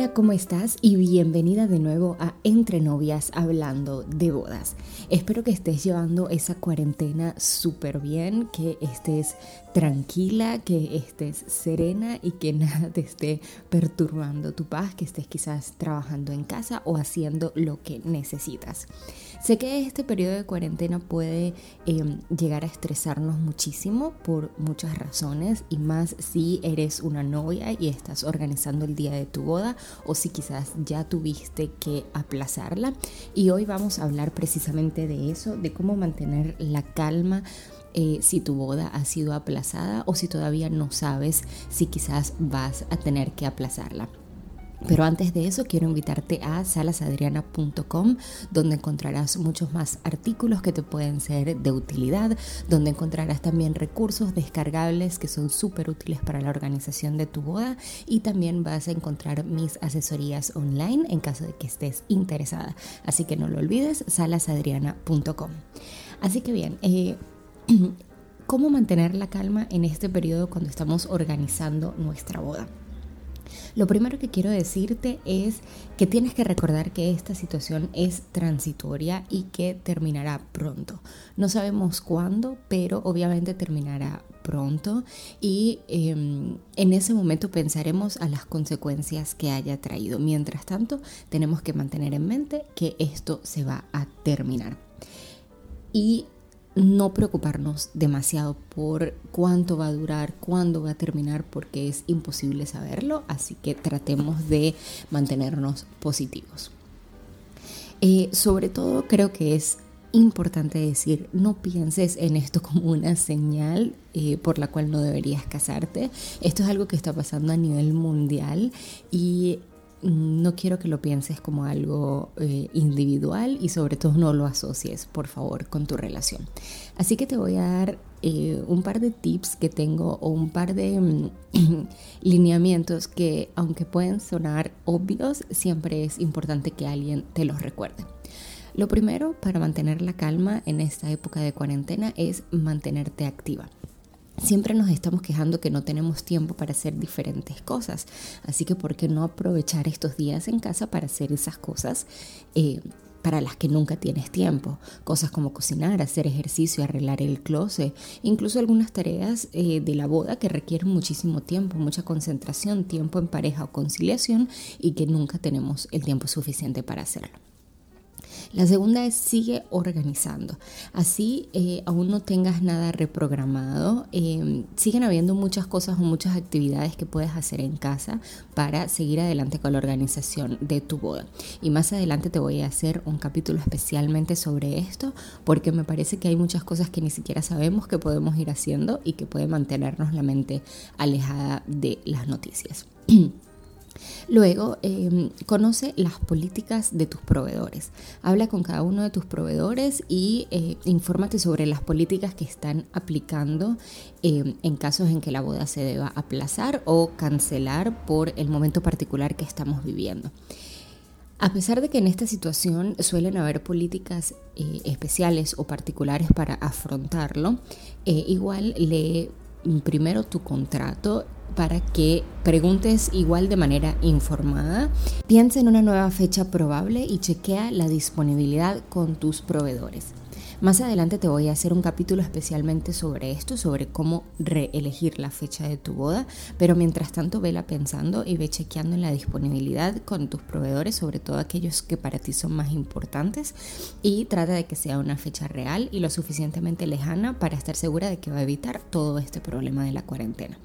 Hola, ¿cómo estás? Y bienvenida de nuevo a Entre Novias hablando de bodas. Espero que estés llevando esa cuarentena súper bien, que estés tranquila, que estés serena y que nada te esté perturbando tu paz, que estés quizás trabajando en casa o haciendo lo que necesitas. Sé que este periodo de cuarentena puede em, llegar a estresarnos muchísimo por muchas razones y más si eres una novia y estás organizando el día de tu boda o si quizás ya tuviste que aplazarla. Y hoy vamos a hablar precisamente de eso, de cómo mantener la calma. Eh, si tu boda ha sido aplazada o si todavía no sabes si quizás vas a tener que aplazarla. Pero antes de eso quiero invitarte a salasadriana.com donde encontrarás muchos más artículos que te pueden ser de utilidad, donde encontrarás también recursos descargables que son súper útiles para la organización de tu boda y también vas a encontrar mis asesorías online en caso de que estés interesada. Así que no lo olvides, salasadriana.com. Así que bien, eh, ¿cómo mantener la calma en este periodo cuando estamos organizando nuestra boda? Lo primero que quiero decirte es que tienes que recordar que esta situación es transitoria y que terminará pronto. No sabemos cuándo, pero obviamente terminará pronto y em, en ese momento pensaremos a las consecuencias que haya traído. Mientras tanto, tenemos que mantener en mente que esto se va a terminar. Y no preocuparnos demasiado por cuánto va a durar, cuándo va a terminar, porque es imposible saberlo, así que tratemos de mantenernos positivos. Eh, sobre todo creo que es importante decir, no pienses en esto como una señal eh, por la cual no deberías casarte. Esto es algo que está pasando a nivel mundial y no quiero que lo pienses como algo eh, individual y sobre todo no lo asocies, por favor, con tu relación. Así que te voy a dar eh, un par de tips que tengo o un par de mm, lineamientos que, aunque pueden sonar obvios, siempre es importante que alguien te los recuerde. Lo primero para mantener la calma en esta época de cuarentena es mantenerte activa. Siempre nos estamos quejando que no tenemos tiempo para hacer diferentes cosas, así que ¿por qué no aprovechar estos días en casa para hacer esas cosas eh, para las que nunca tienes tiempo? Cosas como cocinar, hacer ejercicio, arreglar el closet, incluso algunas tareas eh, de la boda que requieren muchísimo tiempo, mucha concentración, tiempo en pareja o conciliación y que nunca tenemos el tiempo suficiente para hacerlo. La segunda es sigue organizando. Así, eh, aún no tengas nada reprogramado, em, siguen habiendo muchas cosas o muchas actividades que puedes hacer en casa para seguir adelante con la organización de tu boda. Y más adelante te voy a hacer un capítulo especialmente sobre esto porque me parece que hay muchas cosas que ni siquiera sabemos que podemos ir haciendo y que puede mantenernos la mente alejada de las noticias. Luego, em, conoce las políticas de tus proveedores. Habla con cada uno de tus proveedores y eh, infórmate sobre las políticas que están aplicando em, en casos en que la boda se deba aplazar o cancelar por el momento particular que estamos viviendo. A pesar de que en esta situación suelen haber políticas eh, especiales o particulares para afrontarlo, eh, igual lee primero tu contrato para que preguntes igual de manera informada. Piensa en una nueva fecha probable y chequea la disponibilidad con tus proveedores. Más adelante te voy a hacer un capítulo especialmente sobre esto, sobre cómo reelegir la fecha de tu boda, pero mientras tanto vela pensando y ve chequeando en la disponibilidad con tus proveedores, sobre todo aquellos que para ti son más importantes, y trata de que sea una fecha real y lo suficientemente lejana para estar segura de que va a evitar todo este problema de la cuarentena.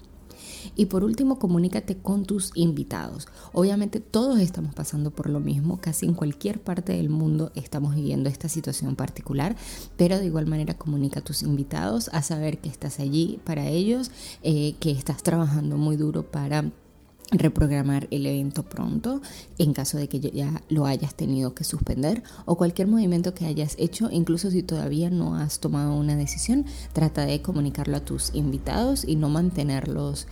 Y por último, comunícate con tus invitados. Obviamente todos estamos pasando por lo mismo, casi en cualquier parte del mundo estamos viviendo esta situación particular, pero de igual manera comunica a tus invitados a saber que estás allí para ellos, eh, que estás trabajando muy duro para reprogramar el evento pronto en caso de que ya lo hayas tenido que suspender o cualquier movimiento que hayas hecho, incluso si todavía no has tomado una decisión, trata de comunicarlo a tus invitados y no mantenerlos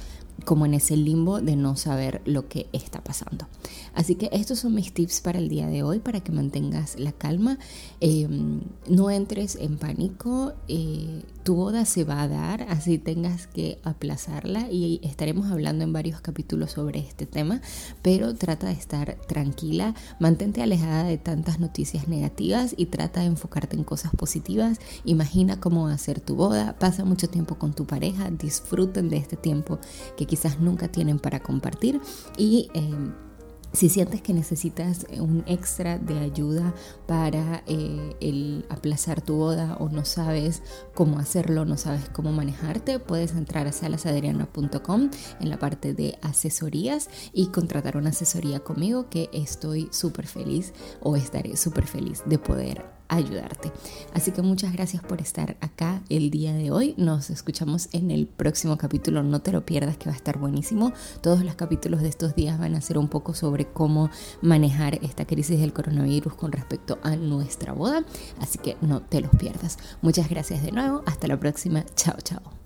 como en ese limbo de no saber lo que está pasando. Así que estos son mis tips para el día de hoy, para que mantengas la calma, em, no entres en pánico, eh, tu boda se va a dar, así tengas que aplazarla y estaremos hablando en varios capítulos sobre este tema, pero trata de estar tranquila, mantente alejada de tantas noticias negativas y trata de enfocarte en cosas positivas, imagina cómo va a ser tu boda, pasa mucho tiempo con tu pareja, disfruten de este tiempo que quizás nunca tienen para compartir. Y... Em, si sientes que necesitas un extra de ayuda para eh, el aplazar tu boda o no sabes cómo hacerlo, no sabes cómo manejarte, puedes entrar a salasadriana.com en la parte de asesorías y contratar una asesoría conmigo que estoy súper feliz o estaré súper feliz de poder ayudarte. Así que muchas gracias por estar acá el día de hoy. Nos escuchamos en el próximo capítulo. No te lo pierdas que va a estar buenísimo. Todos los capítulos de estos días van a ser un poco sobre cómo manejar esta crisis del coronavirus con respecto a nuestra boda. Así que no te los pierdas. Muchas gracias de nuevo. Hasta la próxima. Chao, chao.